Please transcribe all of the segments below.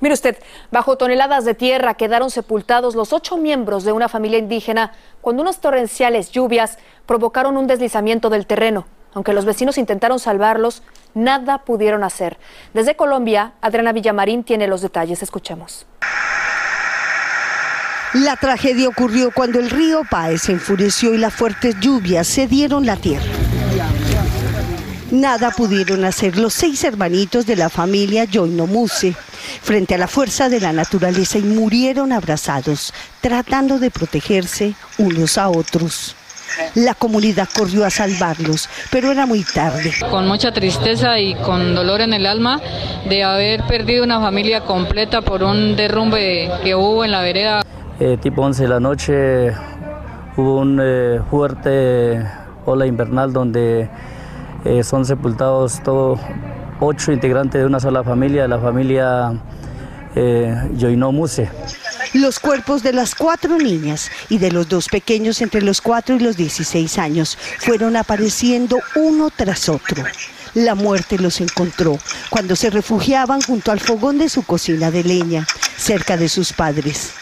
Mire usted, bajo toneladas de tierra quedaron sepultados los ocho miembros de una familia indígena cuando unas torrenciales lluvias provocaron un deslizamiento del terreno. Aunque los vecinos intentaron salvarlos, nada pudieron hacer. Desde Colombia, Adriana Villamarín tiene los detalles. Escuchemos. La tragedia ocurrió cuando el río Paez se enfureció y las fuertes lluvias cedieron la tierra. Nada pudieron hacer los seis hermanitos de la familia Joinomuse frente a la fuerza de la naturaleza y murieron abrazados, tratando de protegerse unos a otros. La comunidad corrió a salvarlos, pero era muy tarde. Con mucha tristeza y con dolor en el alma de haber perdido una familia completa por un derrumbe que hubo en la vereda. Eh, tipo 11 de la noche hubo un eh, fuerte ola invernal donde eh, son sepultados todos ocho integrantes de una sola familia, de la familia eh, Muse. Los cuerpos de las cuatro niñas y de los dos pequeños entre los cuatro y los 16 años fueron apareciendo uno tras otro. La muerte los encontró cuando se refugiaban junto al fogón de su cocina de leña, cerca de sus padres.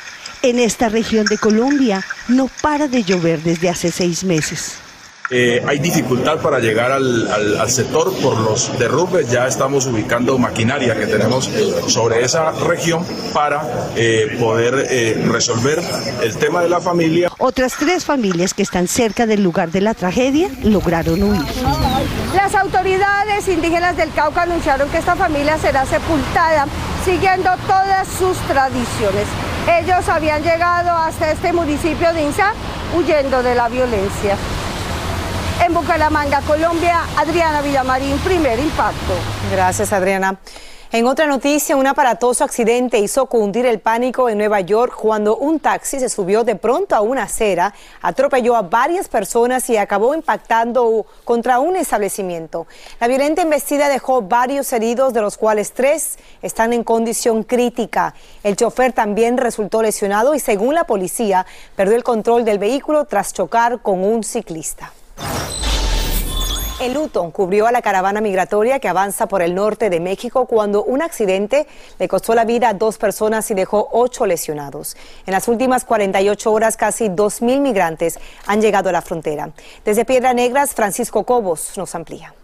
En esta región de Colombia no para de llover desde hace seis meses. Eh, hay dificultad para llegar al, al, al, sector por los derrumbes. Ya estamos ubicando maquinaria que tenemos sobre esa región para eh, poder eh, resolver el tema de la familia. Otras tres familias que están cerca del lugar de la tragedia lograron huir. Las autoridades indígenas del Cauca anunciaron que esta familia será sepultada siguiendo todas sus tradiciones. Ellos habían llegado hasta este municipio de Insa huyendo de la violencia. En Bucaramanga, Colombia, Adriana Villamarín, primer impacto. Gracias, Adriana. En otra noticia, un aparatoso accidente hizo cundir el pánico en Nueva York cuando un taxi se subió de pronto a una acera, atropelló a varias personas y acabó impactando contra un establecimiento. La violenta embestida dejó varios heridos, de los cuales tres están en condición crítica. El chofer también resultó lesionado y, según la policía, perdió el control del vehículo tras chocar con un ciclista. El luto cubrió a la caravana migratoria que avanza por el norte de México cuando un accidente le costó la vida a dos personas y dejó ocho lesionados. En las últimas 48 horas, casi 2.000 migrantes han llegado a la frontera. Desde Piedra Negras, Francisco Cobos nos amplía.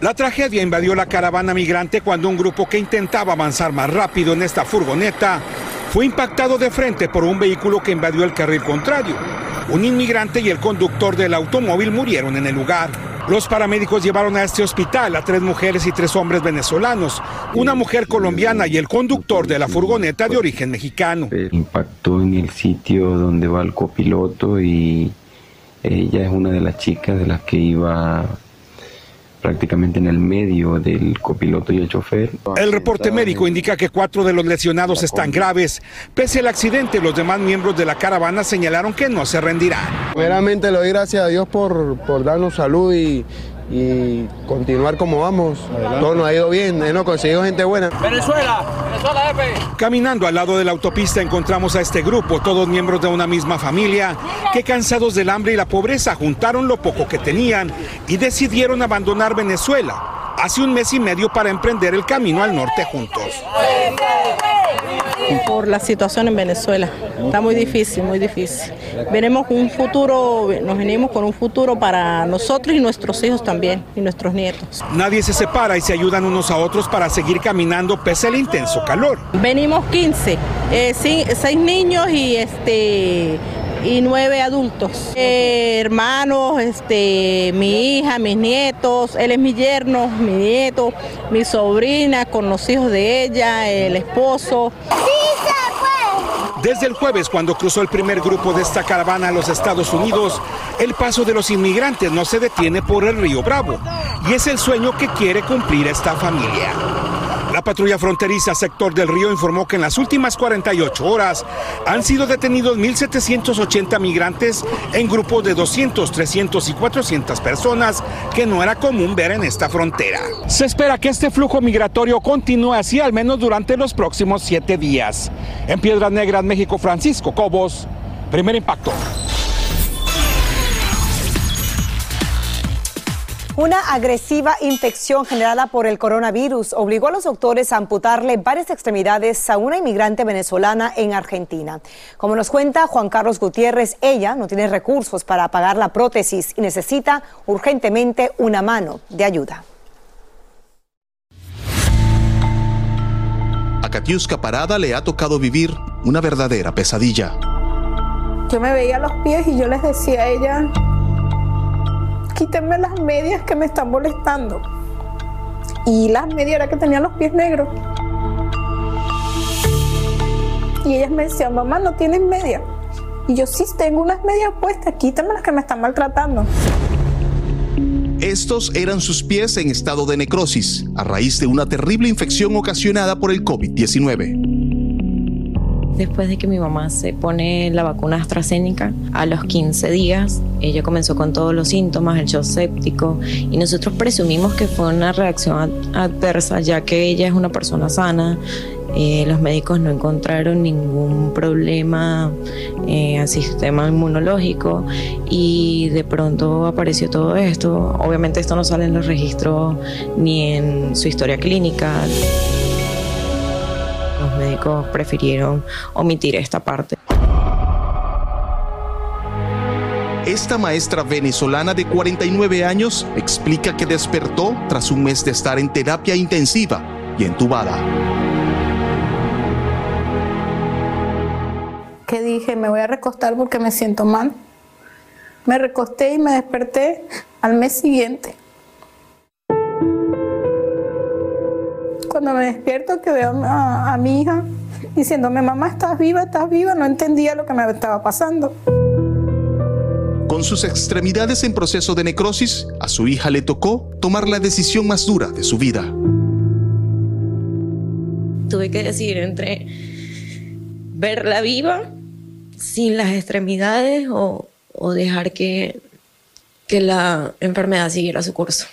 La tragedia invadió la caravana migrante cuando un grupo que intentaba avanzar más rápido en esta furgoneta fue impactado de frente por un vehículo que invadió el carril contrario. Un inmigrante y el conductor del automóvil murieron en el lugar. Los paramédicos llevaron a este hospital a tres mujeres y tres hombres venezolanos, una mujer colombiana y el conductor de la furgoneta de origen mexicano. Impactó en el sitio donde va el copiloto y ella es una de las chicas de las que iba prácticamente en el medio del copiloto y el chofer. El reporte médico indica que cuatro de los lesionados están graves. Pese al accidente, los demás miembros de la caravana señalaron que no se rendirán. Primeramente le doy gracias a Dios por, por darnos salud y, y continuar como vamos. Adelante. Todo nos ha ido bien, hemos conseguido gente buena. Venezuela, Venezuela F. Caminando al lado de la autopista encontramos a este grupo, todos miembros de una misma familia, que cansados del hambre y la pobreza juntaron lo poco que tenían y decidieron abandonar Venezuela hace un mes y medio para emprender el camino al norte juntos. Por la situación en Venezuela. Está muy difícil, muy difícil. Venimos un futuro, nos venimos con un futuro para nosotros y nuestros hijos también, y nuestros nietos. Nadie se separa y se ayudan unos a otros para seguir caminando pese al intenso calor. Venimos 15, eh, seis niños y este y nueve adultos. Eh, hermanos, este, mi hija, mis nietos, él es mi yerno, mi nieto, mi sobrina, con los hijos de ella, el esposo. Desde el jueves, cuando cruzó el primer grupo de esta caravana a los Estados Unidos, el paso de los inmigrantes no se detiene por el río Bravo y es el sueño que quiere cumplir esta familia. La patrulla fronteriza sector del río informó que en las últimas 48 horas han sido detenidos 1.780 migrantes en grupos de 200, 300 y 400 personas que no era común ver en esta frontera. Se espera que este flujo migratorio continúe así al menos durante los próximos siete días. En Piedras Negras, México, Francisco Cobos, primer impacto. Una agresiva infección generada por el coronavirus obligó a los doctores a amputarle varias extremidades a una inmigrante venezolana en Argentina. Como nos cuenta Juan Carlos Gutiérrez, ella no tiene recursos para pagar la prótesis y necesita urgentemente una mano de ayuda. A Katiuska Parada le ha tocado vivir una verdadera pesadilla. Yo me veía los pies y yo les decía a ella, quítenme las medias que me están molestando. Y las medias era que tenía los pies negros. Y ellas me decían, mamá, no tienes medias. Y yo sí tengo unas medias puestas, quítame las que me están maltratando. Estos eran sus pies en estado de necrosis, a raíz de una terrible infección ocasionada por el COVID-19. Después de que mi mamá se pone la vacuna AstraZeneca, a los 15 días ella comenzó con todos los síntomas, el shock séptico, y nosotros presumimos que fue una reacción adversa, ya que ella es una persona sana. Eh, los médicos no encontraron ningún problema eh, al sistema inmunológico y de pronto apareció todo esto. Obviamente esto no sale en los registros ni en su historia clínica médicos prefirieron omitir esta parte. Esta maestra venezolana de 49 años explica que despertó tras un mes de estar en terapia intensiva y entubada. Que dije, me voy a recostar porque me siento mal. Me recosté y me desperté al mes siguiente. Cuando me despierto que veo a, mi hija diciéndome, mamá, estás viva, estás viva, no entendía lo que me estaba pasando. Con sus extremidades en proceso de necrosis, a su hija le tocó tomar la decisión más dura de su vida. Tuve que decidir entre verla viva, sin las extremidades, o, dejar que, que la enfermedad siguiera su curso.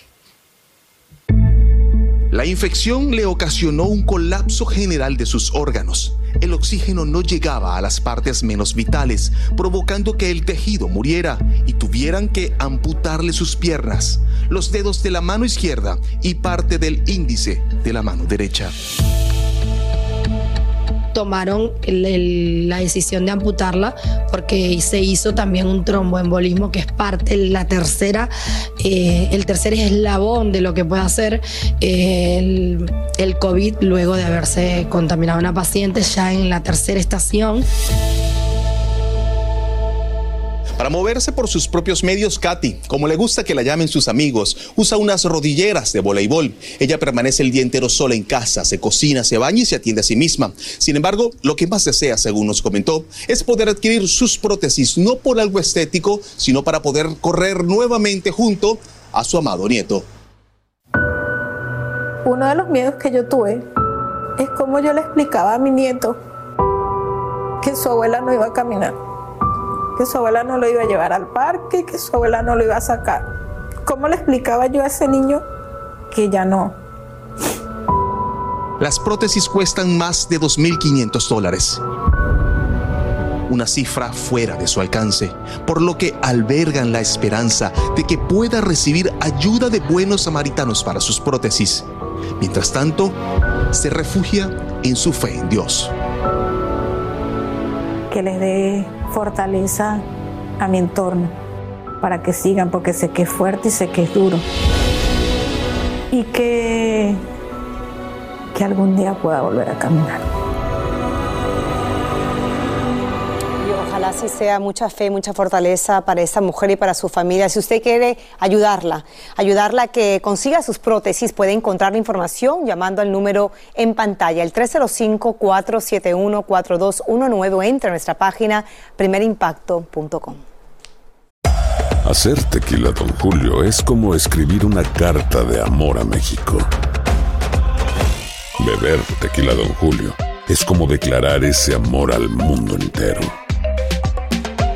La infección le ocasionó un colapso general de sus órganos. El oxígeno no llegaba a las partes menos vitales, provocando que el tejido muriera y tuvieran que amputarle sus piernas, los dedos de la mano izquierda y parte del índice de la mano derecha tomaron la decisión de amputarla porque se hizo también un tromboembolismo que es parte, la tercera, eh, el tercer eslabón de lo que puede hacer eh, el, el COVID luego de haberse contaminado una paciente ya en la tercera estación. Para moverse por sus propios medios, Katy, como le gusta que la llamen sus amigos, usa unas rodilleras de voleibol. Ella permanece el día entero sola en casa, se cocina, se baña y se atiende a sí misma. Sin embargo, lo que más desea, según nos comentó, es poder adquirir sus prótesis, no por algo estético, sino para poder correr nuevamente junto a su amado nieto. Uno de los miedos que yo tuve es cómo yo le explicaba a mi nieto que su abuela no iba a caminar que su abuela no lo iba a llevar al parque, que su abuela no lo iba a sacar. ¿Cómo le explicaba yo a ese niño que ya no? Las prótesis cuestan más de 2.500 dólares. Una cifra fuera de su alcance, por lo que albergan la esperanza de que pueda recibir ayuda de buenos samaritanos para sus prótesis. Mientras tanto, se refugia en su fe en Dios. que les dé fortaleza a mi entorno para que sigan, porque sé que es fuerte y sé que es duro. Y que, que algún día pueda volver a caminar. Ojalá así sea mucha fe, mucha fortaleza para esta mujer y para su familia. Si usted quiere ayudarla, ayudarla a que consiga sus prótesis, puede encontrar la información llamando al número en pantalla, el 305-471-4219 o entra a nuestra página primerimpacto.com. Hacer tequila, don Julio, es como escribir una carta de amor a México. Beber tequila, don Julio, es como declarar ese amor al mundo entero.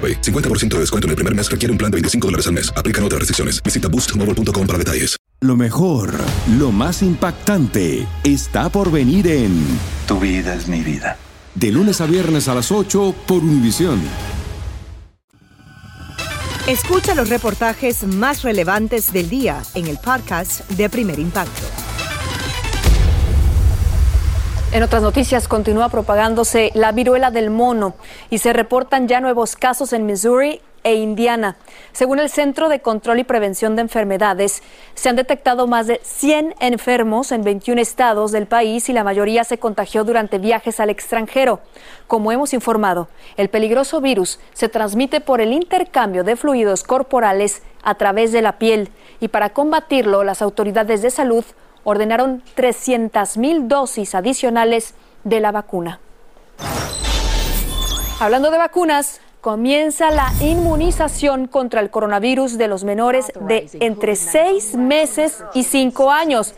AroPay. 50% de descuento en el primer mes requiere un plan de 25 dólares al mes. Aplican otras restricciones. Visita boostmobile.com para detalles. Lo mejor, lo más impactante, está por venir en Tu vida es mi vida. De lunes a viernes a las 8 por Univisión. Escucha los reportajes más relevantes del día en el podcast de Primer Impacto. En otras noticias, continúa propagándose la viruela del mono y se reportan ya nuevos casos en Missouri e Indiana. Según el Centro de Control y Prevención de Enfermedades, se han detectado más de 100 enfermos en 21 estados del país y la mayoría se contagió durante viajes al extranjero. Como hemos informado, el peligroso virus se transmite por el intercambio de fluidos corporales a través de la piel y para combatirlo las autoridades de salud ordenaron 300.000 dosis adicionales de la vacuna. Hablando de vacunas, comienza la inmunización contra el coronavirus de los menores de entre 6 meses y 5 años.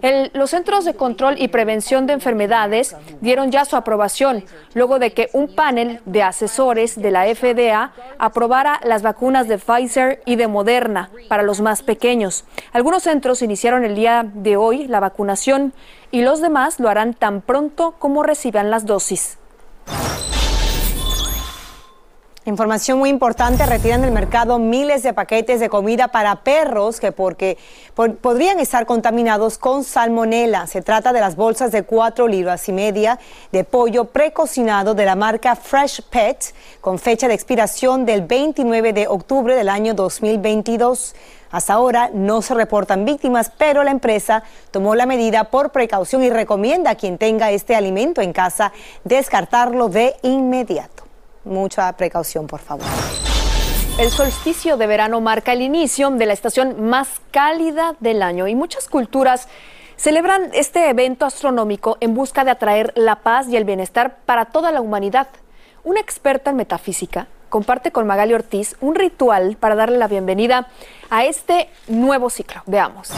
El- los Centros de Control y Prevención de Enfermedades dieron ya su aprobación luego de que un panel de asesores de la FDA aprobara las vacunas de Pfizer y de Moderna para los más pequeños. Algunos centros iniciaron el día de hoy la vacunación y los demás lo harán tan pronto como reciban las dosis. Información muy importante, retiran del mercado miles de paquetes de comida para perros que porque por- podrían estar contaminados con salmonela. Se trata de las bolsas de cuatro libras y media de pollo precocinado de la marca Fresh Pet con fecha de expiración del 29 de octubre del año 2022. Hasta ahora no se reportan víctimas, pero la empresa tomó la medida por precaución y recomienda a quien tenga este alimento en casa descartarlo de inmediato. Mucha precaución, por favor. El solsticio de verano marca el inicio de la estación más cálida del año y muchas culturas celebran este evento astronómico en busca de atraer la paz y el bienestar para toda la humanidad. Una experta en metafísica comparte con Magali Ortiz un ritual para darle la bienvenida a este nuevo ciclo. Veamos.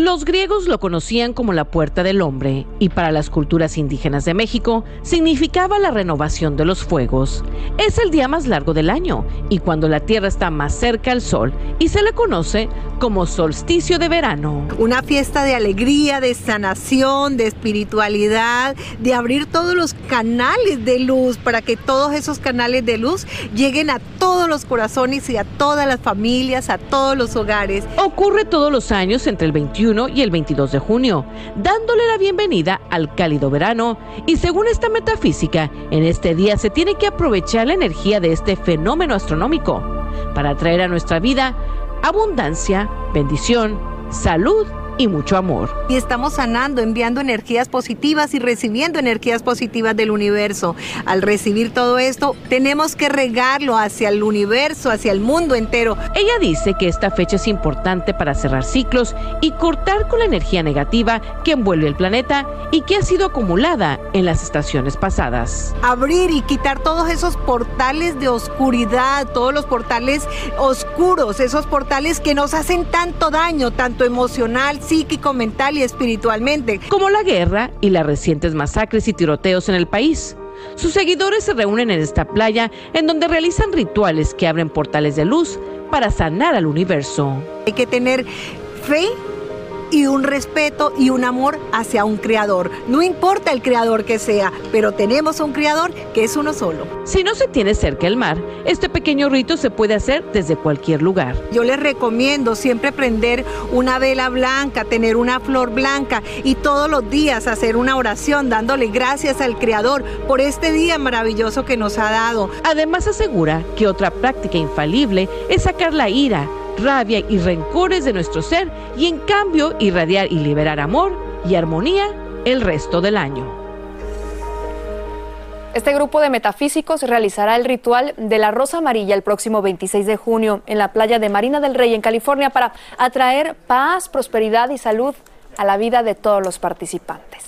Los griegos lo conocían como la puerta del hombre y para las culturas indígenas de México significaba la renovación de los fuegos. Es el día más largo del año y cuando la Tierra está más cerca al Sol y se le conoce como solsticio de verano. Una fiesta de alegría, de sanación, de espiritualidad, de abrir todos los canales de luz para que todos esos canales de luz lleguen a todos los corazones y a todas las familias, a todos los hogares. Ocurre todos los años entre el 21 y el 22 de junio, dándole la bienvenida al cálido verano. Y según esta metafísica, en este día se tiene que aprovechar la energía de este fenómeno astronómico para traer a nuestra vida abundancia, bendición, salud y mucho amor. Y estamos sanando, enviando energías positivas y recibiendo energías positivas del universo. Al recibir todo esto, tenemos que regarlo hacia el universo, hacia el mundo entero. Ella dice que esta fecha es importante para cerrar ciclos y cortar con la energía negativa que envuelve el planeta y que ha sido acumulada en las estaciones pasadas. Abrir y quitar todos esos portales de oscuridad, todos los portales oscuros, esos portales que nos hacen tanto daño, tanto emocional, psíquico, mental y espiritualmente. Como la guerra y las recientes masacres y tiroteos en el país. Sus seguidores se reúnen en esta playa en donde realizan rituales que abren portales de luz para sanar al universo. Hay que tener fe y un respeto y un amor hacia un creador. No importa el creador que sea, pero tenemos un creador que es uno solo. Si no se tiene cerca el mar, este pequeño rito se puede hacer desde cualquier lugar. Yo les recomiendo siempre prender una vela blanca, tener una flor blanca y todos los días hacer una oración dándole gracias al creador por este día maravilloso que nos ha dado. Además asegura que otra práctica infalible es sacar la ira rabia y rencores de nuestro ser y en cambio irradiar y liberar amor y armonía el resto del año. Este grupo de metafísicos realizará el ritual de la Rosa Amarilla el próximo 26 de junio en la playa de Marina del Rey en California para atraer paz, prosperidad y salud a la vida de todos los participantes.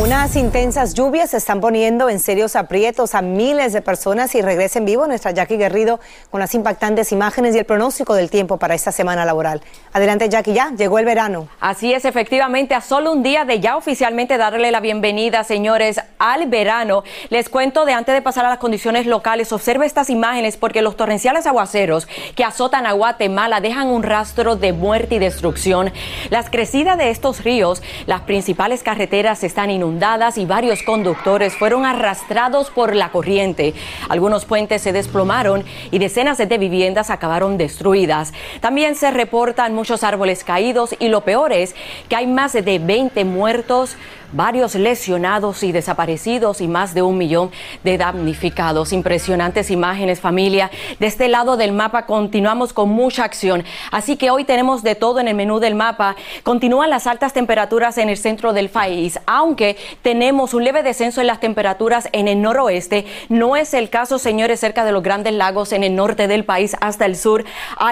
Unas intensas lluvias están poniendo en serios aprietos a miles de personas y regresen vivo nuestra Jackie Guerrido con las impactantes imágenes y el pronóstico del tiempo para esta semana laboral. Adelante Jackie, ya llegó el verano. Así es, efectivamente, a solo un día de ya oficialmente darle la bienvenida, señores, al verano. Les cuento de antes de pasar a las condiciones locales, observe estas imágenes porque los torrenciales aguaceros que azotan a Guatemala dejan un rastro de muerte y destrucción. Las crecidas de estos ríos, las principales carreteras están inundadas y varios conductores fueron arrastrados por la corriente. Algunos puentes se desplomaron y decenas de viviendas acabaron destruidas. También se reportan muchos árboles caídos y lo peor es que hay más de 20 muertos varios lesionados y desaparecidos y más de un millón de damnificados. Impresionantes imágenes, familia. De este lado del mapa continuamos con mucha acción. Así que hoy tenemos de todo en el menú del mapa. Continúan las altas temperaturas en el centro del país, aunque tenemos un leve descenso en las temperaturas en el noroeste. No es el caso, señores, cerca de los grandes lagos en el norte del país hasta el sur,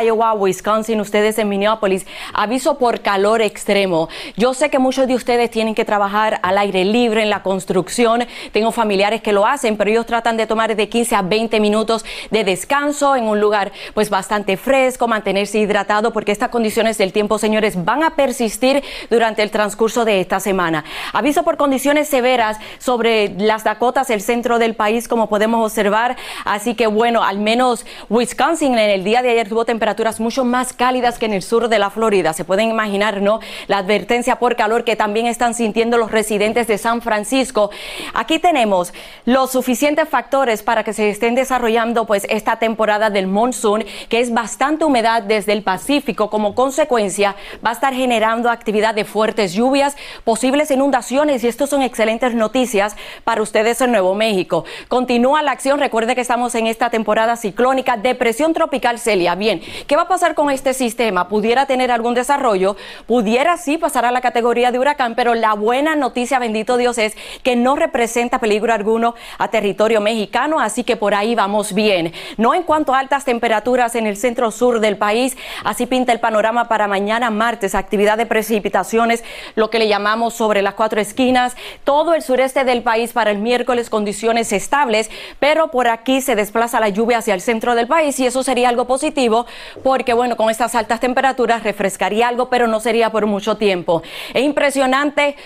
Iowa, Wisconsin, ustedes en Minneapolis. Aviso por calor extremo. Yo sé que muchos de ustedes tienen que trabajar al aire libre en la construcción. Tengo familiares que lo hacen, pero ellos tratan de tomar de 15 a 20 minutos de descanso en un lugar pues bastante fresco, mantenerse hidratado porque estas condiciones del tiempo, señores, van a persistir durante el transcurso de esta semana. Aviso por condiciones severas sobre las Dakotas, el centro del país, como podemos observar. Así que bueno, al menos Wisconsin en el día de ayer tuvo temperaturas mucho más cálidas que en el sur de la Florida. Se pueden imaginar, ¿no? La advertencia por calor que también están sintiendo los residentes de San Francisco. Aquí tenemos los suficientes factores para que se estén desarrollando pues esta temporada del monsoon, que es bastante humedad desde el Pacífico. Como consecuencia, va a estar generando actividad de fuertes lluvias, posibles inundaciones y esto son excelentes noticias para ustedes en Nuevo México. Continúa la acción. Recuerde que estamos en esta temporada ciclónica, depresión tropical Celia. Bien, ¿qué va a pasar con este sistema? ¿Pudiera tener algún desarrollo? Pudiera sí pasar a la categoría de huracán, pero la buena noticia noticia, bendito Dios, es que no representa peligro alguno a territorio mexicano, así que por ahí vamos bien. No en cuanto a altas temperaturas en el centro sur del país, así pinta el panorama para mañana martes, actividad de precipitaciones, lo que le llamamos sobre las cuatro esquinas, todo el sureste del país para el miércoles condiciones estables, pero por aquí se desplaza la lluvia hacia el centro del país y eso sería algo positivo porque bueno, con estas altas temperaturas refrescaría algo, pero no sería por mucho tiempo. Es impresionante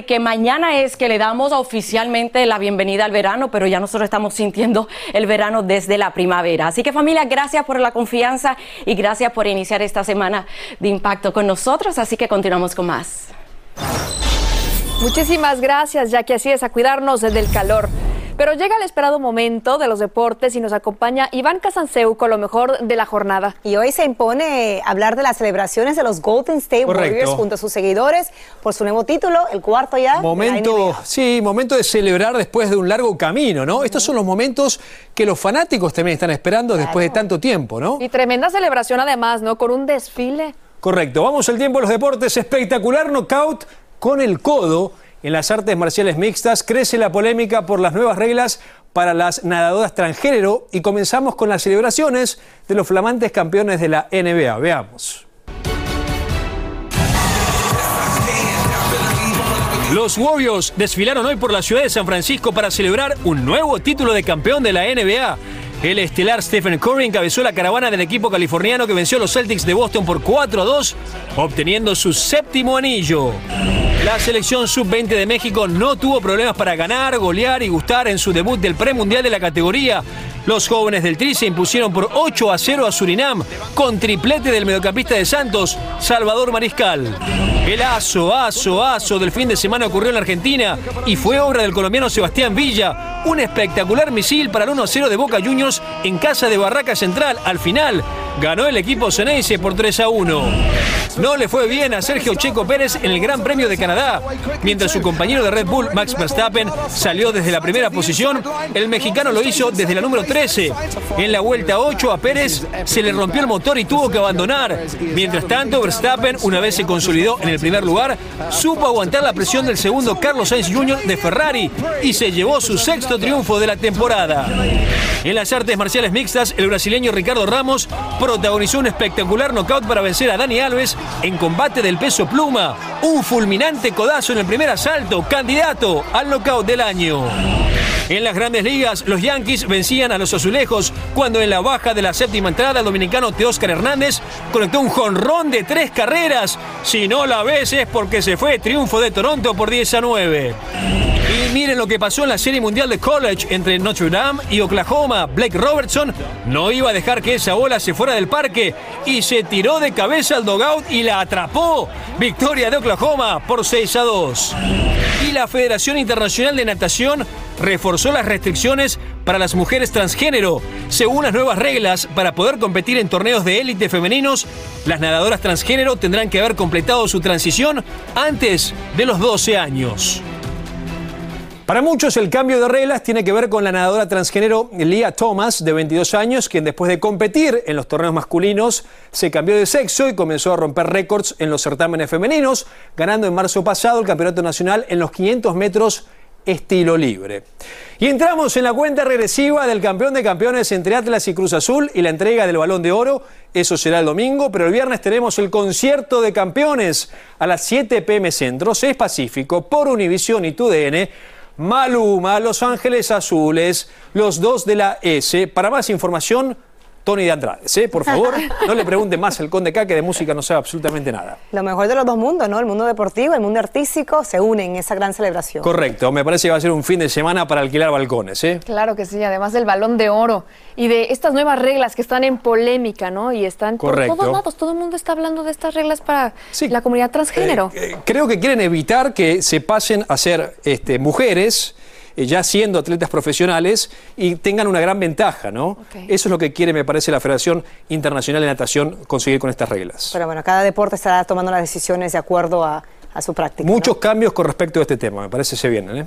porque que mañana es que le damos oficialmente la bienvenida al verano, pero ya nosotros estamos sintiendo el verano desde la primavera. Así que familia, gracias por la confianza y gracias por iniciar esta semana de impacto con nosotros. Así que continuamos con más. Muchísimas gracias, ya que así es, a cuidarnos desde el calor. Pero llega el esperado momento de los deportes y nos acompaña Iván Casanseu con lo mejor de la jornada. Y hoy se impone hablar de las celebraciones de los Golden State Correcto. Warriors junto a sus seguidores por su nuevo título, el cuarto ya. Momento, sí, momento de celebrar después de un largo camino, ¿no? Estos son los momentos que los fanáticos también están esperando después de tanto tiempo, ¿no? Y tremenda celebración además, ¿no? Con un desfile. Correcto. Vamos al tiempo de los deportes. Espectacular knockout con el codo. En las artes marciales mixtas crece la polémica por las nuevas reglas para las nadadoras transgénero y comenzamos con las celebraciones de los flamantes campeones de la NBA. Veamos. Los Warriors desfilaron hoy por la ciudad de San Francisco para celebrar un nuevo título de campeón de la NBA. El estelar Stephen Curry encabezó la caravana del equipo californiano que venció a los Celtics de Boston por 4 a 2, obteniendo su séptimo anillo. La selección sub-20 de México no tuvo problemas para ganar, golear y gustar en su debut del premundial de la categoría. Los jóvenes del Tri se impusieron por 8 a 0 a Surinam, con triplete del mediocampista de Santos, Salvador Mariscal. El aso, aso, aso del fin de semana ocurrió en la Argentina y fue obra del colombiano Sebastián Villa. Un espectacular misil para el 1 a 0 de Boca Juniors en casa de Barraca Central. Al final, ganó el equipo Ceneice por 3 a 1. No le fue bien a Sergio Checo Pérez en el Gran Premio de Canadá. Mientras su compañero de Red Bull, Max Verstappen, salió desde la primera posición, el mexicano lo hizo desde la número 13. En la vuelta 8 a Pérez se le rompió el motor y tuvo que abandonar. Mientras tanto, Verstappen, una vez se consolidó en el primer lugar, supo aguantar la presión del segundo Carlos Sainz Jr. de Ferrari y se llevó su sexto triunfo de la temporada. En las artes marciales mixtas, el brasileño Ricardo Ramos protagonizó un espectacular knockout para vencer a Dani Alves en combate del peso pluma. Un fulminante codazo en el primer asalto, candidato al knockout del año. En las grandes ligas, los Yankees vencían a los azulejos cuando en la baja de la séptima entrada el dominicano Teóscar Hernández conectó un jonrón de tres carreras. Si no la ves es porque se fue triunfo de Toronto por 10 a 9. Y miren lo que pasó en la Serie Mundial de College entre Notre Dame y Oklahoma. Blake Robertson no iba a dejar que esa bola se fuera del parque y se tiró de cabeza al dogout y la atrapó. Victoria de Oklahoma por 6 a 2. Y la Federación Internacional de Natación reforzó las restricciones para las mujeres transgénero. Según las nuevas reglas, para poder competir en torneos de élite femeninos, las nadadoras transgénero tendrán que haber completado su transición antes de los 12 años. Para muchos el cambio de reglas tiene que ver con la nadadora transgénero Leah Thomas, de 22 años, quien después de competir en los torneos masculinos se cambió de sexo y comenzó a romper récords en los certámenes femeninos, ganando en marzo pasado el Campeonato Nacional en los 500 metros estilo libre. Y entramos en la cuenta regresiva del campeón de campeones entre Atlas y Cruz Azul y la entrega del Balón de Oro. Eso será el domingo, pero el viernes tenemos el concierto de campeones a las 7 pm Centro, 6 Pacífico, por Univisión y TUDN. Maluma, Los Ángeles Azules, los dos de la S. Para más información, Tony de Andrade, ¿sí? Por favor, no le pregunte más al Conde K que de música no sabe absolutamente nada. Lo mejor de los dos mundos, ¿no? El mundo deportivo, el mundo artístico se unen en esa gran celebración. Correcto, me parece que va a ser un fin de semana para alquilar balcones, ¿eh? Claro que sí, además del balón de oro y de estas nuevas reglas que están en polémica, ¿no? Y están Correcto. por todos lados, todo el mundo está hablando de estas reglas para la comunidad transgénero. Eh, creo que quieren evitar que se pasen a ser este, mujeres eh, ya siendo atletas profesionales y tengan una gran ventaja, ¿no? Eso es lo que quiere, me parece, la Federación Internacional de Natación conseguir con estas reglas. Pero bueno, cada deporte estará tomando las decisiones de acuerdo a, a su práctica. ¿no? Muchos cambios con respecto a este tema, me parece se vienen, ¿eh?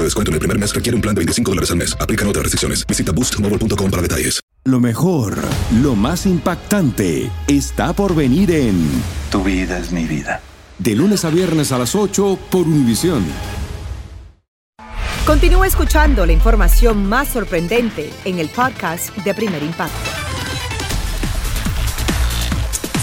de descuento en el primer mes requiere un plan de 25 dólares al mes. Aplican otras restricciones. Visita boostmobile.com para detalles. Lo mejor, lo más impactante, está por venir en Tu vida es mi vida. De lunes a viernes a las 8 por Univisión. Continúa escuchando la información más sorprendente en el podcast de Primer Impacto.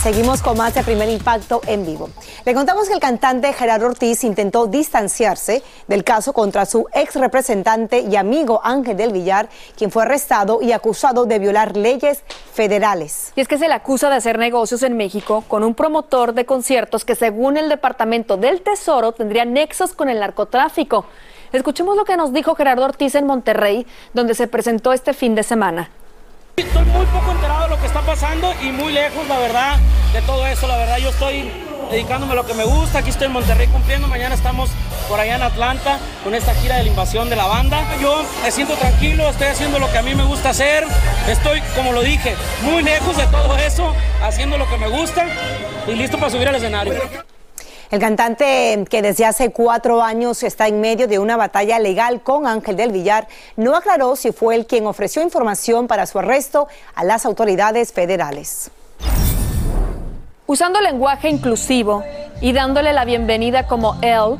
Seguimos con más de Primer Impacto en vivo. Le contamos que el cantante Gerardo Ortiz intentó distanciarse del caso contra su ex representante y amigo Ángel del Villar, quien fue arrestado y acusado de violar leyes federales. Y es que se le acusa de hacer negocios en México con un promotor de conciertos que según el Departamento del Tesoro tendría nexos con el narcotráfico. Escuchemos lo que nos dijo Gerardo Ortiz en Monterrey, donde se presentó este fin de semana. Estoy muy poco enterado de lo que está pasando y muy lejos, la verdad, de todo eso. La verdad, yo estoy dedicándome a lo que me gusta. Aquí estoy en Monterrey cumpliendo. Mañana estamos por allá en Atlanta con esta gira de la invasión de la banda. Yo me siento tranquilo, estoy haciendo lo que a mí me gusta hacer. Estoy, como lo dije, muy lejos de todo eso, haciendo lo que me gusta y listo para subir al escenario. El cantante, que desde hace cuatro años está en medio de una batalla legal con Ángel del Villar, no aclaró si fue él quien ofreció información para su arresto a las autoridades federales. Usando lenguaje inclusivo y dándole la bienvenida como él,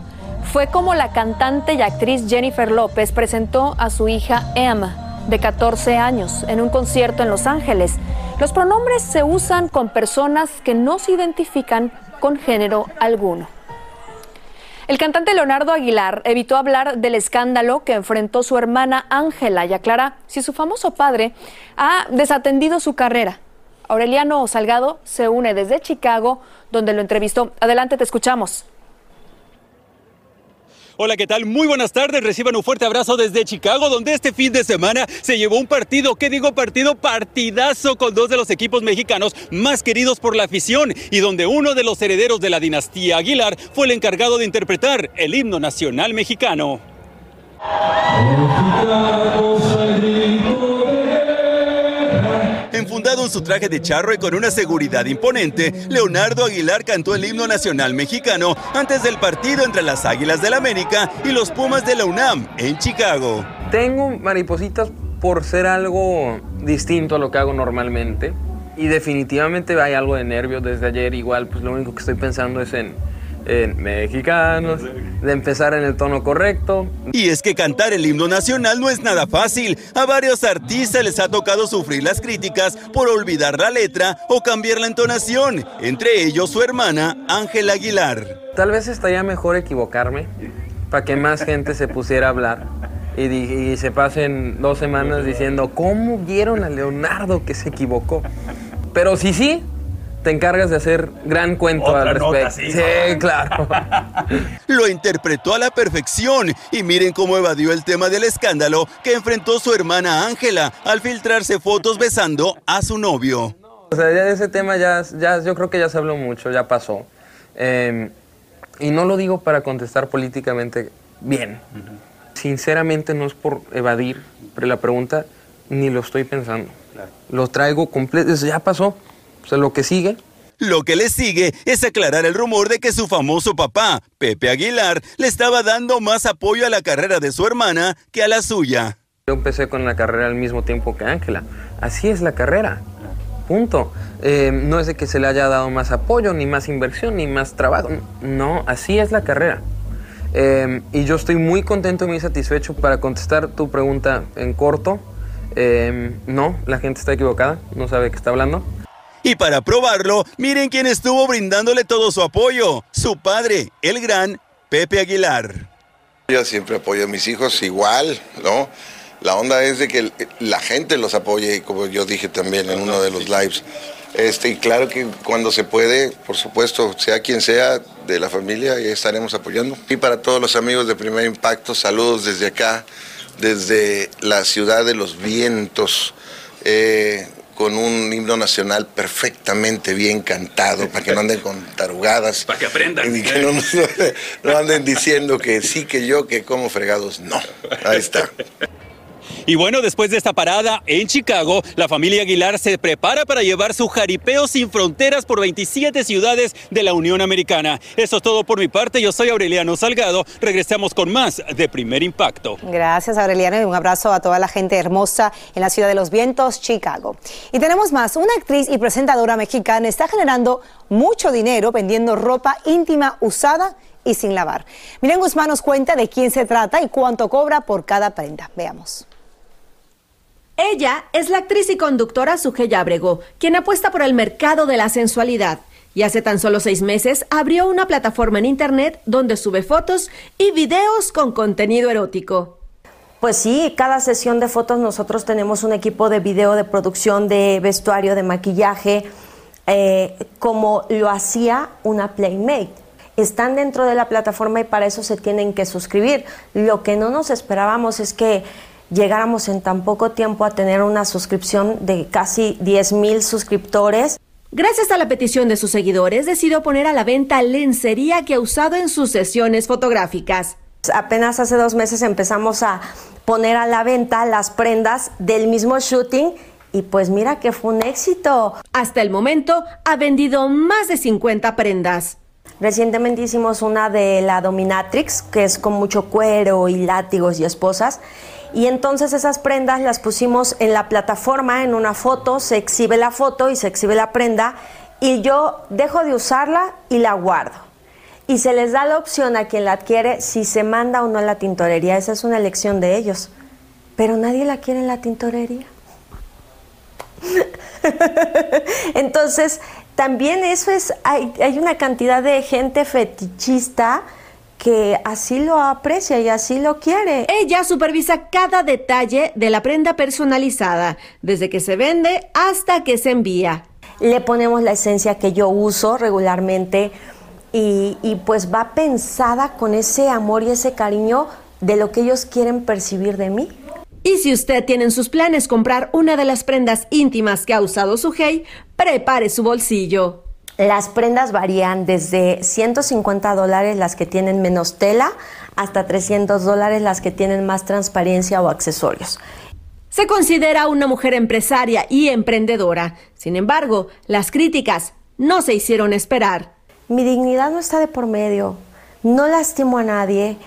fue como la cantante y actriz Jennifer López presentó a su hija Emma, de 14 años, en un concierto en Los Ángeles. Los pronombres se usan con personas que no se identifican con género alguno. El cantante Leonardo Aguilar evitó hablar del escándalo que enfrentó su hermana Ángela y aclara si su famoso padre ha desatendido su carrera. Aureliano Salgado se une desde Chicago, donde lo entrevistó. Adelante, te escuchamos. Hola, ¿qué tal? Muy buenas tardes. Reciban un fuerte abrazo desde Chicago, donde este fin de semana se llevó un partido, ¿qué digo partido? Partidazo con dos de los equipos mexicanos más queridos por la afición y donde uno de los herederos de la dinastía Aguilar fue el encargado de interpretar el himno nacional mexicano. Enfundado en su traje de charro y con una seguridad imponente, Leonardo Aguilar cantó el himno nacional mexicano antes del partido entre las Águilas del América y los Pumas de la UNAM en Chicago. Tengo maripositas por ser algo distinto a lo que hago normalmente y definitivamente hay algo de nervios desde ayer igual, pues lo único que estoy pensando es en en mexicanos, de empezar en el tono correcto. Y es que cantar el himno nacional no es nada fácil. A varios artistas les ha tocado sufrir las críticas por olvidar la letra o cambiar la entonación, entre ellos su hermana Ángela Aguilar. Tal vez estaría mejor equivocarme para que más gente se pusiera a hablar. Y, y, se pasen dos semanas diciendo, ¿cómo vieron a Leonardo que se equivocó? Pero sí, sí, te encargas de hacer gran cuento al respecto. sí, claro. Lo interpretó a la perfección y miren cómo evadió el tema del escándalo que enfrentó su hermana Ángela al filtrarse fotos besando a su novio. O sea, ya ese tema ya, ya yo creo que ya se habló mucho, ya pasó. Eh, y no lo digo para contestar políticamente bien. Sinceramente no es por evadir la pregunta, ni lo estoy pensando. Lo traigo completo, ya pasó. O sea, lo que sigue. Lo que le sigue es aclarar el rumor de que su famoso papá, Pepe Aguilar, le estaba dando más apoyo a la carrera de su hermana que a la suya. Yo empecé con la carrera al mismo tiempo que Ángela. Así es la carrera. Punto. Eh, no es de que se le haya dado más apoyo, ni más inversión, ni más trabajo. No, así es la carrera. Eh, y yo estoy muy contento y muy satisfecho para contestar tu pregunta en corto. Eh, no, la gente está equivocada, no sabe qué está hablando. Y para probarlo, miren quién estuvo brindándole todo su apoyo, su padre, el gran Pepe Aguilar. Yo siempre apoyo a mis hijos igual, ¿no? La onda es de que la gente los apoye, como yo dije también en uno de los lives. Este, y claro que cuando se puede, por supuesto, sea quien sea de la familia, ya estaremos apoyando. Y para todos los amigos de Primer Impacto, saludos desde acá, desde la ciudad de los vientos. Eh, con un himno nacional perfectamente bien cantado, para que no anden con tarugadas. Para que aprendan. Y que no, no, anden diciendo que sí, que yo, que como fregados. No, ahí está. Y bueno, después de esta parada en Chicago, la familia Aguilar se prepara para llevar su jaripeo sin fronteras por 27 ciudades de la Unión Americana. Eso es todo por mi parte. Yo soy Aureliano Salgado. Regresamos con más de Primer Impacto. Gracias, Aureliano, y un abrazo a toda la gente hermosa en la ciudad de los vientos, Chicago. Y tenemos más. Una actriz y presentadora mexicana está generando mucho dinero vendiendo ropa íntima usada y sin lavar. Miren Guzmán nos cuenta de quién se trata y cuánto cobra por cada prenda. Veamos. Ella es la actriz y conductora Sugeya Abrego, quien apuesta por el mercado de la sensualidad. Y hace tan solo seis meses abrió una plataforma en Internet donde sube fotos y videos con contenido erótico. Pues sí, cada sesión de fotos nosotros tenemos un equipo de video, de producción, de vestuario, de maquillaje, eh, como lo hacía una Playmate. Están dentro de la plataforma y para eso se tienen que suscribir. Lo que no nos esperábamos es que llegáramos en tan poco tiempo a tener una suscripción de casi 10 mil suscriptores. Gracias a la petición de sus seguidores, decidió poner a la venta lencería que ha usado en sus sesiones fotográficas. Apenas hace dos meses empezamos a poner a la venta las prendas del mismo shooting y pues mira que fue un éxito. Hasta el momento ha vendido más de 50 prendas. Recientemente hicimos una de la Dominatrix, que es con mucho cuero y látigos y esposas. Y entonces esas prendas las pusimos en la plataforma, en una foto, se exhibe la foto y se exhibe la prenda y yo dejo de usarla y la guardo. Y se les da la opción a quien la adquiere si se manda o no a la tintorería. Esa es una elección de ellos. Pero nadie la quiere en la tintorería. Entonces, también eso es, hay, hay una cantidad de gente fetichista que así lo aprecia y así lo quiere. Ella supervisa cada detalle de la prenda personalizada, desde que se vende hasta que se envía. Le ponemos la esencia que yo uso regularmente y, y pues va pensada con ese amor y ese cariño de lo que ellos quieren percibir de mí. Y si usted tiene en sus planes comprar una de las prendas íntimas que ha usado su hey, prepare su bolsillo. Las prendas varían desde 150 dólares las que tienen menos tela hasta 300 dólares las que tienen más transparencia o accesorios. Se considera una mujer empresaria y emprendedora. Sin embargo, las críticas no se hicieron esperar. Mi dignidad no está de por medio. No lastimo a nadie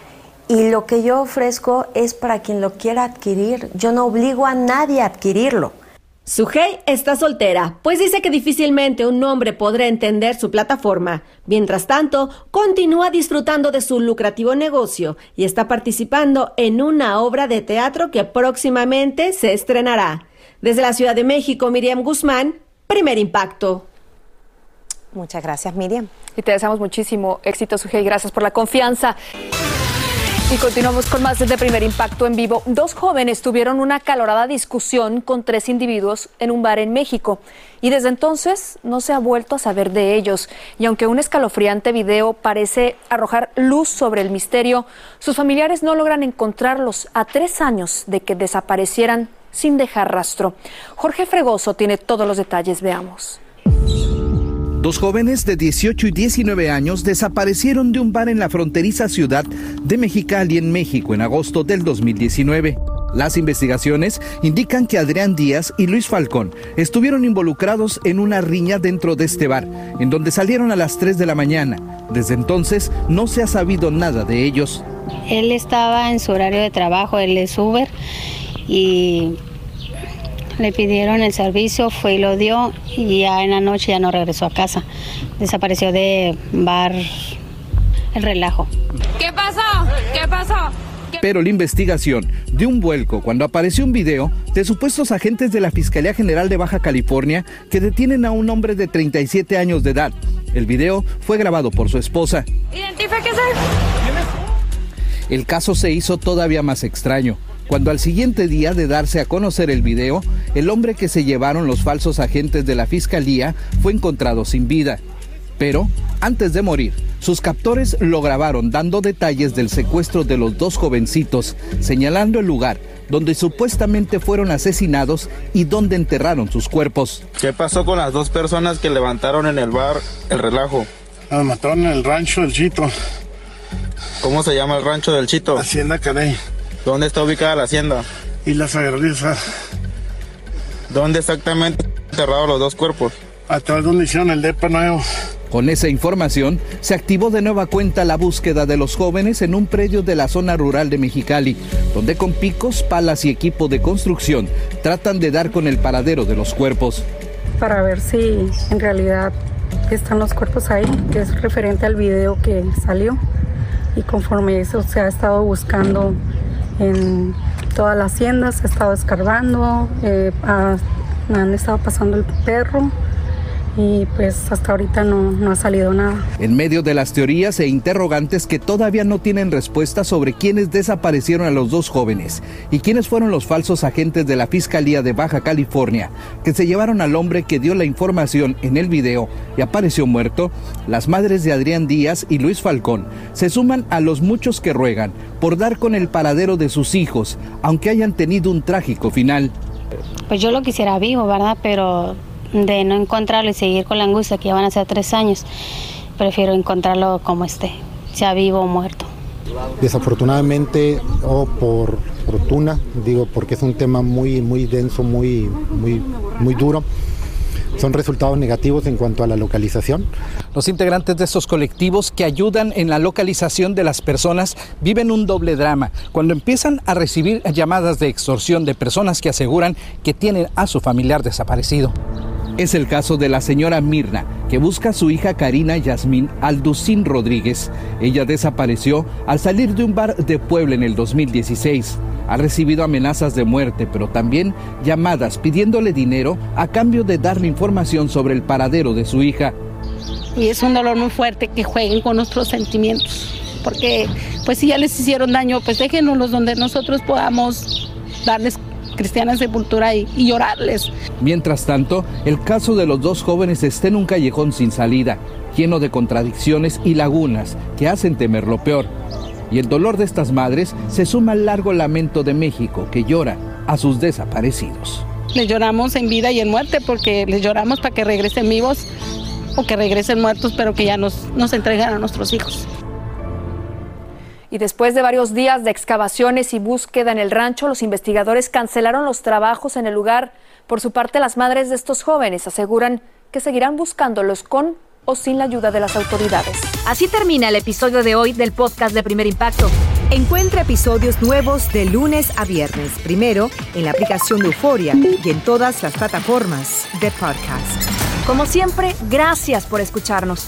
y lo que yo ofrezco es para quien lo quiera adquirir. Yo no obligo a nadie a adquirirlo. Sujei está soltera, pues dice que difícilmente un hombre podrá entender su plataforma. Mientras tanto, continúa disfrutando de su lucrativo negocio y está participando en una obra de teatro que próximamente se estrenará. Desde la Ciudad de México, Miriam Guzmán, primer impacto. Muchas gracias, Miriam. Y te deseamos muchísimo éxito, Sujei. Gracias por la confianza. Y continuamos con más de primer impacto en vivo. Dos jóvenes tuvieron una calorada discusión con tres individuos en un bar en México y desde entonces no se ha vuelto a saber de ellos. Y aunque un escalofriante video parece arrojar luz sobre el misterio, sus familiares no logran encontrarlos a tres años de que desaparecieran sin dejar rastro. Jorge Fregoso tiene todos los detalles, veamos. Dos jóvenes de 18 y 19 años desaparecieron de un bar en la fronteriza ciudad de Mexicali, en México, en agosto del 2019. Las investigaciones indican que Adrián Díaz y Luis Falcón estuvieron involucrados en una riña dentro de este bar, en donde salieron a las 3 de la mañana. Desde entonces no se ha sabido nada de ellos. Él estaba en su horario de trabajo, él es Uber, y le pidieron el servicio, fue y lo dio y ya en la noche ya no regresó a casa. Desapareció de bar El Relajo. ¿Qué pasó? ¿Qué pasó? Pero la investigación dio un vuelco cuando apareció un video de supuestos agentes de la Fiscalía General de Baja California que detienen a un hombre de 37 años de edad. El video fue grabado por su esposa. Identifíquese. El caso se hizo todavía más extraño cuando al siguiente día de darse a conocer el video, el hombre que se llevaron los falsos agentes de la fiscalía fue encontrado sin vida. Pero, antes de morir, sus captores lo grabaron dando detalles del secuestro de los dos jovencitos, señalando el lugar donde supuestamente fueron asesinados y donde enterraron sus cuerpos. ¿Qué pasó con las dos personas que levantaron en el bar el relajo? Las mataron en el rancho del Chito. ¿Cómo se llama el rancho del Chito? Hacienda Caney. ¿Dónde está ubicada la hacienda? Y la Sagraliza. ¿Dónde exactamente enterrados los dos cuerpos? Atrás donde hicieron el depa nuevo. Con esa información, se activó de nueva cuenta la búsqueda de los jóvenes en un predio de la zona rural de Mexicali, donde con picos, palas y equipo de construcción tratan de dar con el paradero de los cuerpos. Para ver si en realidad están los cuerpos ahí, que es referente al video que salió. Y conforme eso se ha estado buscando en toda la hacienda, se ha estado escarbando, eh, me han estado pasando el perro y pues hasta ahorita no, no ha salido nada. En medio de las teorías e interrogantes que todavía no tienen respuesta sobre quiénes desaparecieron a los dos jóvenes y quiénes fueron los falsos agentes de la Fiscalía de Baja California que se llevaron al hombre que dio la información en el video y apareció muerto, las madres de Adrián Díaz y Luis Falcón se suman a los muchos que ruegan por dar con el paradero de sus hijos, aunque hayan tenido un trágico final. Pues yo lo quisiera vivo, ¿verdad? Pero de no encontrarlo y seguir con la angustia que ya van a ser tres años, prefiero encontrarlo como esté, sea vivo o muerto. Desafortunadamente o por fortuna, digo porque es un tema muy muy denso, muy muy muy duro. Son resultados negativos en cuanto a la localización. Los integrantes de estos colectivos que ayudan en la localización de las personas viven un doble drama cuando empiezan a recibir llamadas de extorsión de personas que aseguran que tienen a su familiar desaparecido. Es el caso de la señora Mirna, que busca a su hija Karina Yasmín Alducín Rodríguez. Ella desapareció al salir de un bar de Puebla en el 2016. Ha recibido amenazas de muerte, pero también llamadas pidiéndole dinero a cambio de darle información sobre el paradero de su hija. y es un dolor muy fuerte que jueguen con nuestros sentimientos, porque pues si ya les hicieron daño, pues déjenoslos donde nosotros podamos darles cristiana sepultura y, y llorarles. Mientras tanto, el caso de los dos jóvenes está en un callejón sin salida, lleno de contradicciones y lagunas que hacen temer lo peor. Y el dolor de estas madres se suma al largo lamento de México que llora a sus desaparecidos. Les lloramos en vida y en muerte porque les lloramos para que regresen vivos o que regresen muertos, pero que ya nos, nos entreguen a nuestros hijos. Y después de varios días de excavaciones y búsqueda en el rancho, los investigadores cancelaron los trabajos en el lugar. Por su parte, las madres de estos jóvenes aseguran que seguirán buscándolos con o sin la ayuda de las autoridades. Así termina el episodio de hoy del podcast de Primer Impacto. Encuentra episodios nuevos de lunes a viernes, primero en la aplicación de Euforia y en todas las plataformas de podcast. Como siempre, gracias por escucharnos.